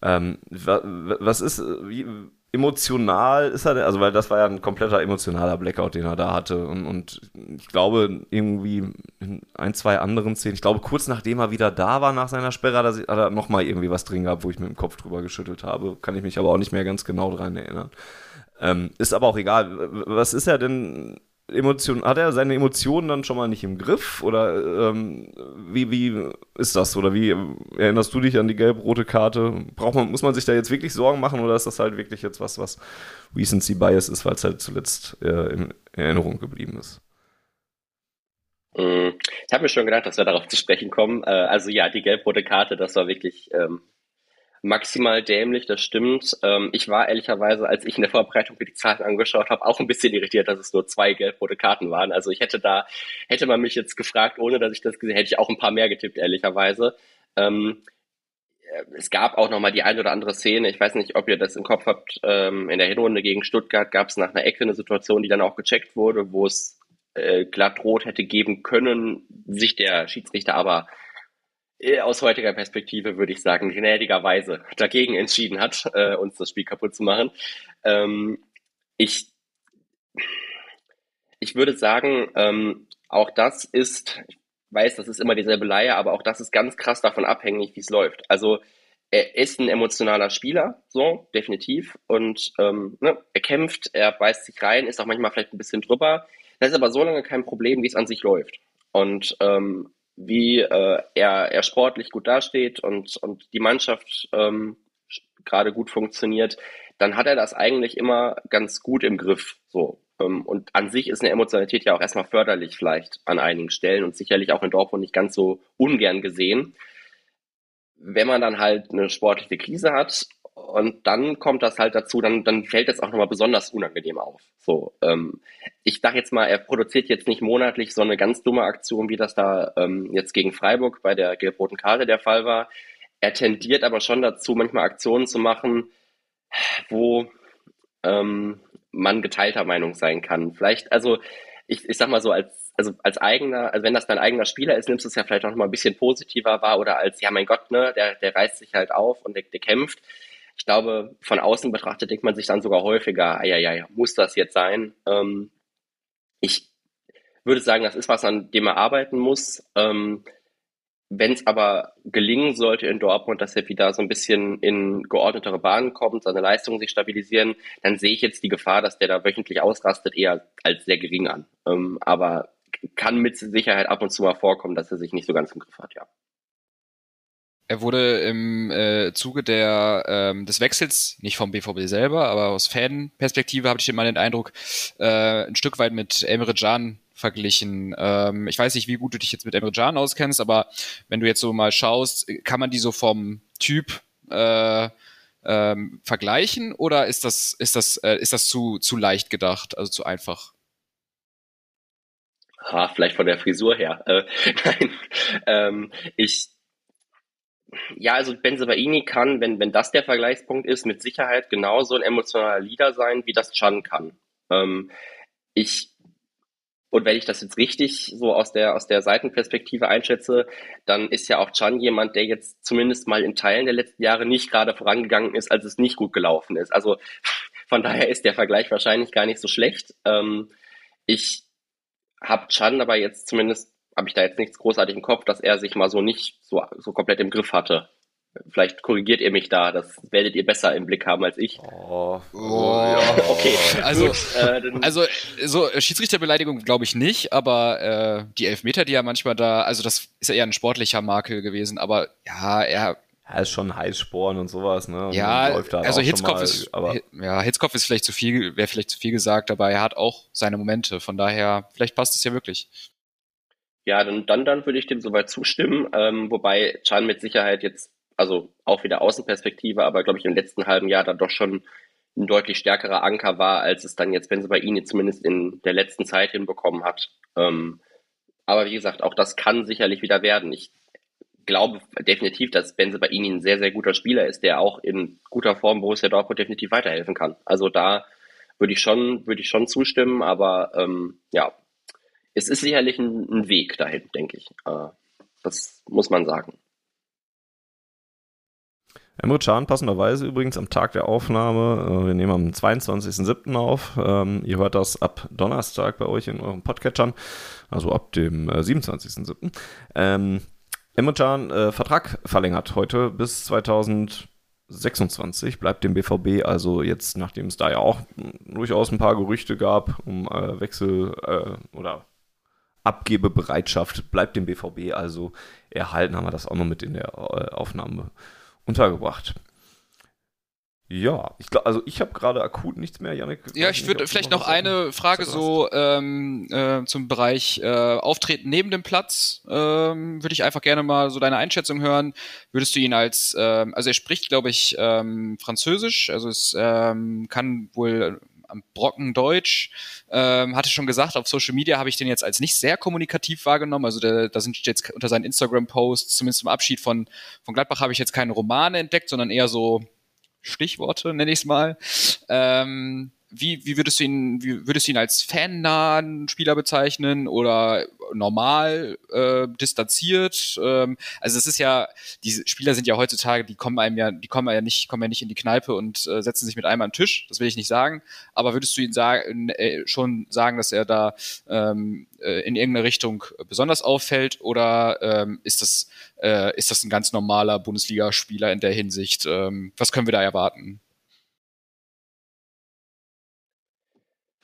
Ähm, was ist, wie, emotional ist er, also weil das war ja ein kompletter emotionaler Blackout, den er da hatte. Und, und ich glaube, irgendwie in ein, zwei anderen Szenen, ich glaube, kurz nachdem er wieder da war nach seiner Sperre, er, hat er nochmal irgendwie was drin gehabt, wo ich mit dem Kopf drüber geschüttelt habe. Kann ich mich aber auch nicht mehr ganz genau dran erinnern. Ähm, ist aber auch egal. Was ist er denn Emotion, hat er seine Emotionen dann schon mal nicht im Griff? Oder ähm, wie, wie ist das? Oder wie erinnerst du dich an die gelb-rote Karte? Braucht man, muss man sich da jetzt wirklich Sorgen machen oder ist das halt wirklich jetzt was, was Recency Bias ist, weil es halt zuletzt äh, in Erinnerung geblieben ist? Mm, ich habe mir schon gedacht, dass wir darauf zu sprechen kommen. Äh, also ja, die gelb-rote Karte, das war wirklich ähm, maximal dämlich, das stimmt. Ähm, ich war ehrlicherweise, als ich in der Vorbereitung mir die Zahlen angeschaut habe, auch ein bisschen irritiert, dass es nur zwei gelb-rote Karten waren. Also ich hätte da, hätte man mich jetzt gefragt, ohne dass ich das gesehen hätte, ich auch ein paar mehr getippt, ehrlicherweise. Ähm, äh, es gab auch noch mal die ein oder andere Szene, ich weiß nicht, ob ihr das im Kopf habt, ähm, in der Hinrunde gegen Stuttgart gab es nach einer Ecke eine Situation, die dann auch gecheckt wurde, wo es äh, glatt rot hätte geben können, sich der Schiedsrichter aber aus heutiger Perspektive würde ich sagen, gnädigerweise dagegen entschieden hat, äh, uns das Spiel kaputt zu machen. Ähm, ich, ich würde sagen, ähm, auch das ist, ich weiß, das ist immer dieselbe Leihe, aber auch das ist ganz krass davon abhängig, wie es läuft. Also er ist ein emotionaler Spieler, so, definitiv. Und ähm, ne, er kämpft, er beißt sich rein, ist auch manchmal vielleicht ein bisschen drüber. Das ist aber so lange kein Problem, wie es an sich läuft. Und ähm, wie äh, er, er sportlich gut dasteht und, und die Mannschaft ähm, gerade gut funktioniert, dann hat er das eigentlich immer ganz gut im Griff. So. Ähm, und an sich ist eine Emotionalität ja auch erstmal förderlich vielleicht an einigen Stellen und sicherlich auch in Dortmund nicht ganz so ungern gesehen. Wenn man dann halt eine sportliche Krise hat und dann kommt das halt dazu, dann, dann fällt es auch nochmal besonders unangenehm auf. So, ähm, ich dachte jetzt mal, er produziert jetzt nicht monatlich so eine ganz dumme Aktion, wie das da ähm, jetzt gegen Freiburg bei der gelb-roten Karte der Fall war. Er tendiert aber schon dazu, manchmal Aktionen zu machen, wo ähm, man geteilter Meinung sein kann. Vielleicht, also ich, ich sag mal so, als, also als eigener, also wenn das dein eigener Spieler ist, nimmst du es ja vielleicht auch noch mal ein bisschen positiver wahr oder als, ja mein Gott, ne, der, der reißt sich halt auf und der, der kämpft. Ich glaube, von außen betrachtet denkt man sich dann sogar häufiger, ja, ja, ja, muss das jetzt sein? Ähm, ich würde sagen, das ist was, an dem er arbeiten muss. Ähm, wenn es aber gelingen sollte in Dortmund, dass er wieder so ein bisschen in geordnetere Bahnen kommt, seine Leistungen sich stabilisieren, dann sehe ich jetzt die Gefahr, dass der da wöchentlich ausrastet, eher als sehr gering an. Ähm, aber kann mit Sicherheit ab und zu mal vorkommen, dass er sich nicht so ganz im Griff hat, ja. Er wurde im äh, Zuge der, ähm, des Wechsels, nicht vom BVB selber, aber aus Fanperspektive habe ich immer den Eindruck, äh, ein Stück weit mit Emre Can verglichen. Ähm, ich weiß nicht, wie gut du dich jetzt mit Emre Can auskennst, aber wenn du jetzt so mal schaust, kann man die so vom Typ äh, ähm, vergleichen oder ist das, ist das, äh, ist das zu, zu leicht gedacht, also zu einfach? Ha, vielleicht von der Frisur her. Äh, nein, ähm, ich ja, also Benzebaini kann, wenn, wenn das der Vergleichspunkt ist, mit Sicherheit genauso ein emotionaler Leader sein, wie das Chan kann. Ähm, ich, und wenn ich das jetzt richtig so aus der, aus der Seitenperspektive einschätze, dann ist ja auch Chan jemand, der jetzt zumindest mal in Teilen der letzten Jahre nicht gerade vorangegangen ist, als es nicht gut gelaufen ist. Also Von daher ist der Vergleich wahrscheinlich gar nicht so schlecht. Ähm, ich habe Chan aber jetzt zumindest, habe ich da jetzt nichts großartig im Kopf, dass er sich mal so nicht so, so komplett im Griff hatte. Vielleicht korrigiert ihr mich da, das werdet ihr besser im Blick haben als ich. Oh, Oh. Okay, Also, gut, äh, also so Schiedsrichterbeleidigung glaube ich nicht, aber äh, die Elfmeter, die er manchmal da, also das ist ja eher ein sportlicher Makel gewesen, aber ja, er, Er ist schon Heißsporn und sowas, ne? Und ja, läuft also Hitzkopf mal, ist, aber ja, Hitzkopf ist vielleicht zu viel, wäre vielleicht zu viel gesagt, aber er hat auch seine Momente, von daher, vielleicht passt es ja wirklich. Ja, dann, dann, dann würde ich dem soweit zustimmen. Ähm, wobei Chan mit Sicherheit jetzt, also auch wieder Außenperspektive, aber glaube ich im letzten halben Jahr dann doch schon ein deutlich stärkerer Anker war, als es dann jetzt Ihnen zumindest in der letzten Zeit hinbekommen hat. Ähm, aber wie gesagt, auch das kann sicherlich wieder werden. Ich glaube definitiv, dass Ihnen ein sehr, sehr guter Spieler ist, der auch in guter Form Borussia Dortmund definitiv weiterhelfen kann. Also da würde ich schon, würde ich schon zustimmen, aber ähm, ja, es ist sicherlich ein, ein Weg dahin, denke ich. Äh, das muss man sagen. Emre Can passenderweise übrigens am Tag der Aufnahme. äh, Wir nehmen am 22.07. auf. Ähm, Ihr hört das ab Donnerstag bei euch in euren Podcatchern, also ab dem äh, 27.07. Ähm, Emre Can äh, Vertrag verlängert heute bis 2026, bleibt dem BVB also jetzt, nachdem es da ja auch durchaus ein paar Gerüchte gab um äh, Wechsel äh, oder Abgebebereitschaft, bleibt dem BVB also erhalten, haben wir das auch noch mit in der äh, Aufnahme untergebracht. Ja, ich glaube, also ich habe gerade akut nichts mehr, Janik. Ja, ich würde vielleicht noch dem eine Frage so ähm, äh, zum Bereich äh, Auftreten neben dem Platz. Ähm, würde ich einfach gerne mal so deine Einschätzung hören. Würdest du ihn als, ähm, also er spricht, glaube ich, ähm, Französisch, also es ähm, kann wohl am Brocken Deutsch. Ähm, hatte schon gesagt, auf Social Media habe ich den jetzt als nicht sehr kommunikativ wahrgenommen. Also da, da sind jetzt unter seinen Instagram-Posts, zumindest zum Abschied von, von Gladbach, habe ich jetzt keine Romane entdeckt, sondern eher so Stichworte, nenne ich es mal. Ähm, wie, wie würdest du ihn, wie würdest du ihn als fannahen Spieler bezeichnen oder normal äh, distanziert? Ähm, also es ist ja, diese Spieler sind ja heutzutage, die kommen einem ja, die kommen ja nicht, kommen ja nicht in die Kneipe und äh, setzen sich mit einem an den Tisch. Das will ich nicht sagen. Aber würdest du ihn sagen, äh, schon sagen, dass er da ähm, äh, in irgendeine Richtung besonders auffällt oder ähm, ist das äh, ist das ein ganz normaler Bundesligaspieler in der Hinsicht? Ähm, was können wir da erwarten?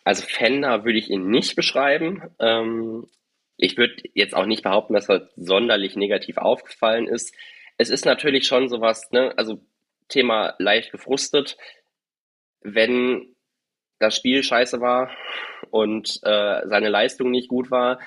Also Fender würde ich ihn nicht beschreiben. Ähm, ich würde jetzt auch nicht behaupten, dass er sonderlich negativ aufgefallen ist. Es ist natürlich schon sowas, ne, also Thema leicht gefrustet, wenn das Spiel scheiße war und äh, seine Leistung nicht gut war,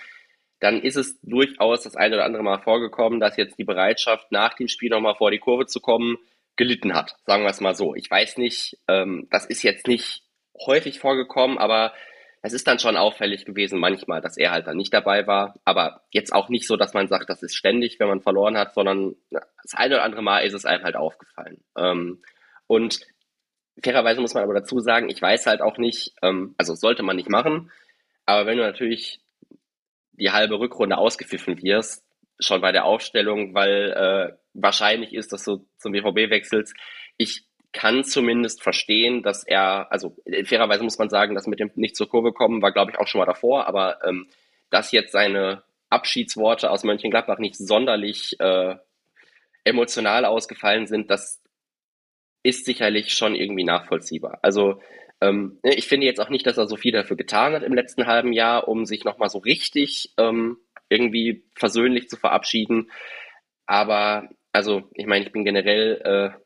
dann ist es durchaus das eine oder andere Mal vorgekommen, dass jetzt die Bereitschaft, nach dem Spiel nochmal vor die Kurve zu kommen, gelitten hat. Sagen wir es mal so. Ich weiß nicht, ähm, das ist jetzt nicht häufig vorgekommen, aber es ist dann schon auffällig gewesen manchmal, dass er halt dann nicht dabei war. Aber jetzt auch nicht so, dass man sagt, das ist ständig, wenn man verloren hat, sondern das eine oder andere Mal ist es einem halt aufgefallen. Ähm, und fairerweise muss man aber dazu sagen, ich weiß halt auch nicht, ähm, also sollte man nicht machen, aber wenn du natürlich die halbe Rückrunde ausgepfiffen wirst, schon bei der Aufstellung, weil äh, wahrscheinlich ist, dass du zum BVB wechselst. Ich kann zumindest verstehen, dass er, also fairerweise muss man sagen, dass mit dem nicht zur Kurve kommen war, glaube ich, auch schon mal davor, aber ähm, dass jetzt seine Abschiedsworte aus Mönchengladbach nicht sonderlich äh, emotional ausgefallen sind, das ist sicherlich schon irgendwie nachvollziehbar. Also ähm, ich finde jetzt auch nicht, dass er so viel dafür getan hat im letzten halben Jahr, um sich nochmal so richtig ähm, irgendwie versöhnlich zu verabschieden. Aber also, ich meine, ich bin generell äh,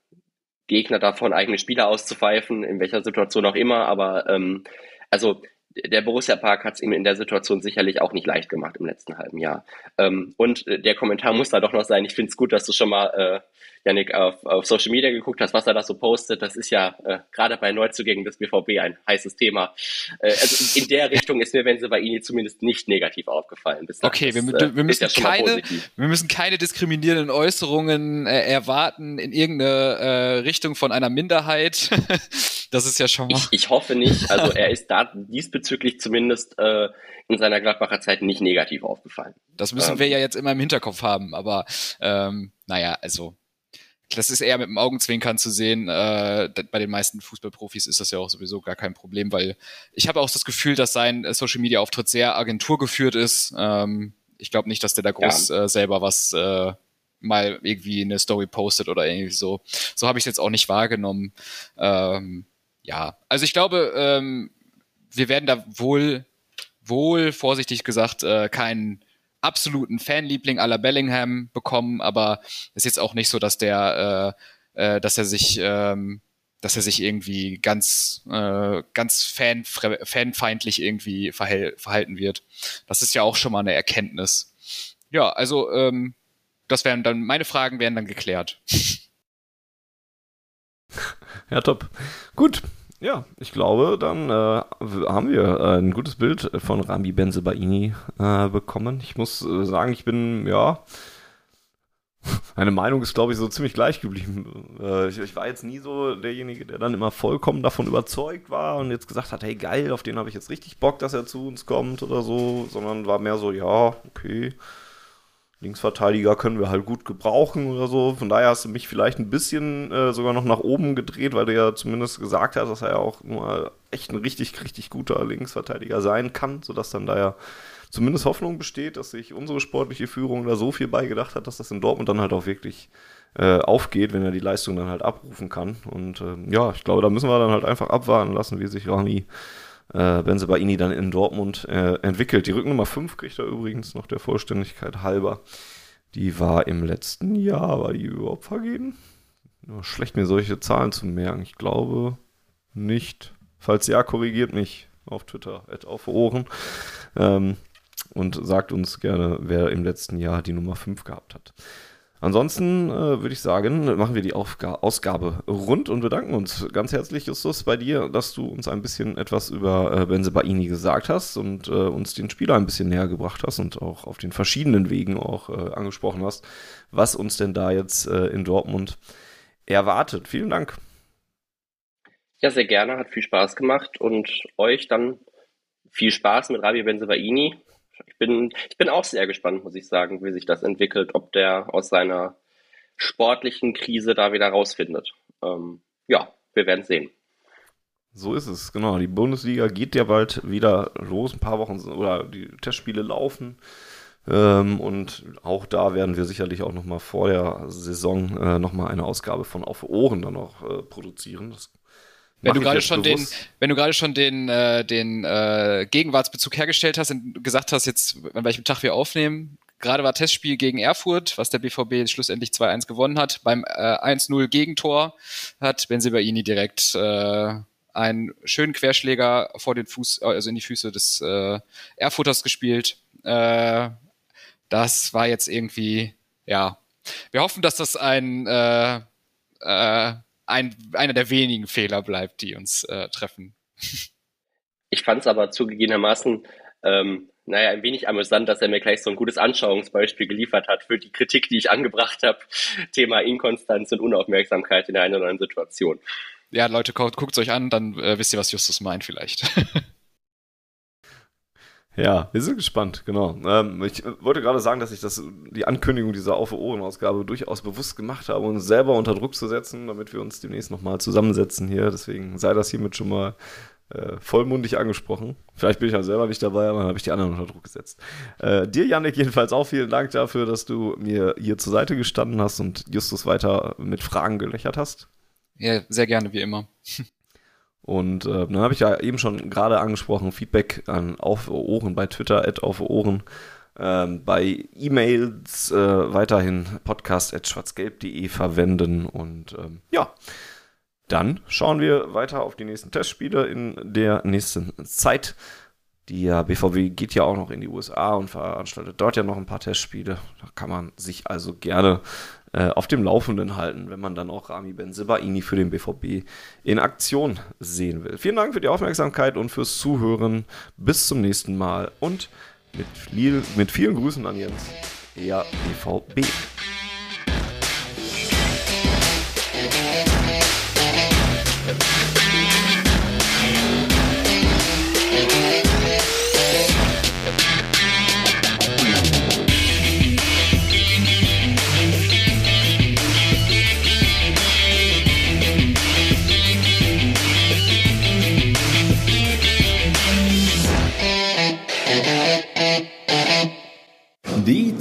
Gegner davon, eigene Spieler auszupfeifen, in welcher Situation auch immer. Aber ähm, also der Borussia Park hat es ihm in der Situation sicherlich auch nicht leicht gemacht im letzten halben Jahr. Ähm, und äh, der Kommentar muss da doch noch sein. Ich finde es gut, dass du schon mal, äh, Janik, auf, auf Social Media geguckt hast, was er da so postet. Das ist ja äh, gerade bei Neuzugängen des BVB ein heißes Thema. Äh, also in der Richtung ist mir, wenn sie bei Ihnen zumindest nicht negativ aufgefallen. Bislang. Okay, wir, Das, äh, wir, ist müssen ja keine, wir müssen keine diskriminierenden Äußerungen äh, erwarten in irgendeine äh, Richtung von einer Minderheit. das ist ja schon mal. Ich, ich hoffe nicht. Also er ist da diesbezüglich zumindest äh, in seiner Gladbacher Zeit nicht negativ aufgefallen. Das müssen Ähm. wir ja jetzt immer im Hinterkopf haben, aber ähm, naja, also das ist eher mit dem Augenzwinkern zu sehen. Äh, bei den meisten Fußballprofis ist das ja auch sowieso gar kein Problem, weil ich habe auch das Gefühl, dass sein äh, Social Media Auftritt sehr agenturgeführt ist. Ähm, ich glaube nicht, dass der da groß ja. äh, selber was äh, mal irgendwie eine Story postet oder irgendwie so. So habe ich es jetzt auch nicht wahrgenommen. Ähm, ja, also ich glaube, ähm, wir werden da wohl, wohl vorsichtig gesagt, äh, keinen absoluten Fanliebling aller Bellingham bekommen, aber ist jetzt auch nicht so, dass der, äh, äh, dass er sich, ähm, dass er sich irgendwie ganz, äh, ganz fan, fanfeindlich irgendwie verhält, verhalten wird. Das ist ja auch schon mal eine Erkenntnis. Ja, also ähm, das wären dann meine Fragen wären dann geklärt. Ja, top. Gut, ja, ich glaube, dann äh, haben wir äh, ein gutes Bild von Rami Benzebaini äh, bekommen. Ich muss äh, sagen, ich bin, ja, meine Meinung ist, glaube ich, so ziemlich gleich geblieben. Äh, ich, ich, war jetzt nie so derjenige, der dann immer vollkommen davon überzeugt war und jetzt gesagt hat, hey geil, auf den habe ich jetzt richtig Bock, dass er zu uns kommt oder so, sondern war mehr so, ja, okay, Linksverteidiger können wir halt gut gebrauchen oder so. Von daher hast du mich vielleicht ein bisschen äh, sogar noch nach oben gedreht, weil du ja zumindest gesagt hast, dass er ja auch mal echt ein richtig, richtig guter Linksverteidiger sein kann, sodass dann da ja zumindest Hoffnung besteht, dass sich unsere sportliche Führung da so viel beigedacht hat, dass das in Dortmund dann halt auch wirklich äh, aufgeht, wenn er die Leistung dann halt abrufen kann. Und äh, ja, ich glaube, da müssen wir dann halt einfach abwarten lassen, wie sich Rami äh, Benzebaini dann in Dortmund äh, entwickelt. Die Rücknummer 5 kriegt er übrigens noch der Vollständigkeit halber. Die war im letzten Jahr, war die überhaupt vergeben? Nur schlecht mir solche Zahlen zu merken. Ich glaube nicht. Falls ja, korrigiert mich auf Twitter, auf Ohren. Ähm, und sagt uns gerne, wer im letzten Jahr die Nummer 5 gehabt hat. Ansonsten äh, würde ich sagen, machen wir die Aufga Ausgabe rund und bedanken uns ganz herzlich, Justus, bei dir, dass du uns ein bisschen etwas über äh, Benzebaini gesagt hast und äh, uns den Spieler ein bisschen näher gebracht hast und auch auf den verschiedenen Wegen auch äh, angesprochen hast, was uns denn da jetzt äh, in Dortmund erwartet. Vielen Dank. Ja, sehr gerne, hat viel Spaß gemacht und euch dann viel Spaß mit Rabi Benzebaini ich bin, ich bin auch sehr gespannt, muss ich sagen, wie sich das entwickelt, ob der aus seiner sportlichen Krise da wieder rausfindet. Ähm, ja, wir werden sehen. So ist es, genau. Die Bundesliga geht ja bald wieder los, ein paar Wochen oder die Testspiele laufen. Ähm, und auch da werden wir sicherlich auch nochmal vor der Saison äh, nochmal eine Ausgabe von Auf Ohren dann noch äh, produzieren. Das wenn du gerade schon bewusst. den, wenn du gerade schon den, äh, den äh, Gegenwartsbezug hergestellt hast und gesagt hast, jetzt an welchem Tag wir aufnehmen, gerade war Testspiel gegen Erfurt, was der BVB schlussendlich 2-1 gewonnen hat. Beim äh, 1-0 Gegentor hat Benzibaini direkt äh, einen schönen Querschläger vor den Fuß, also in die Füße des äh, Erfurters gespielt. Äh, das war jetzt irgendwie, ja. Wir hoffen, dass das ein äh, äh, ein, einer der wenigen Fehler bleibt, die uns äh, treffen. Ich fand es aber zugegebenermaßen, ähm, naja, ein wenig amüsant, dass er mir gleich so ein gutes Anschauungsbeispiel geliefert hat für die Kritik, die ich angebracht habe. Thema Inkonstanz und Unaufmerksamkeit in einer oder anderen Situation. Ja, Leute, guckt es euch an, dann äh, wisst ihr, was Justus meint vielleicht. Ja, wir sind gespannt, genau. Ähm, ich wollte gerade sagen, dass ich das, die Ankündigung dieser Auf Ohren-Ausgabe durchaus bewusst gemacht habe, uns selber unter Druck zu setzen, damit wir uns demnächst nochmal zusammensetzen hier. Deswegen sei das hiermit schon mal äh, vollmundig angesprochen. Vielleicht bin ich ja selber nicht dabei, aber dann habe ich die anderen unter Druck gesetzt. Äh, dir, Yannick, jedenfalls auch vielen Dank dafür, dass du mir hier zur Seite gestanden hast und Justus weiter mit Fragen gelöchert hast. Ja, sehr gerne, wie immer. Und äh, dann habe ich ja eben schon gerade angesprochen, Feedback an Auf Ohren bei Twitter, at Auf Ohren. Ähm, bei E-Mails äh, weiterhin podcast.schwarzgelb.de verwenden. Und ähm, ja, dann schauen wir weiter auf die nächsten Testspiele in der nächsten Zeit. Die BVB geht ja auch noch in die USA und veranstaltet dort ja noch ein paar Testspiele. Da kann man sich also gerne äh, auf dem Laufenden halten, wenn man dann auch Rami Benzibaini für den BVB in Aktion sehen will. Vielen Dank für die Aufmerksamkeit und fürs Zuhören. Bis zum nächsten Mal und mit, viel, mit vielen Grüßen an Jens, der BVB.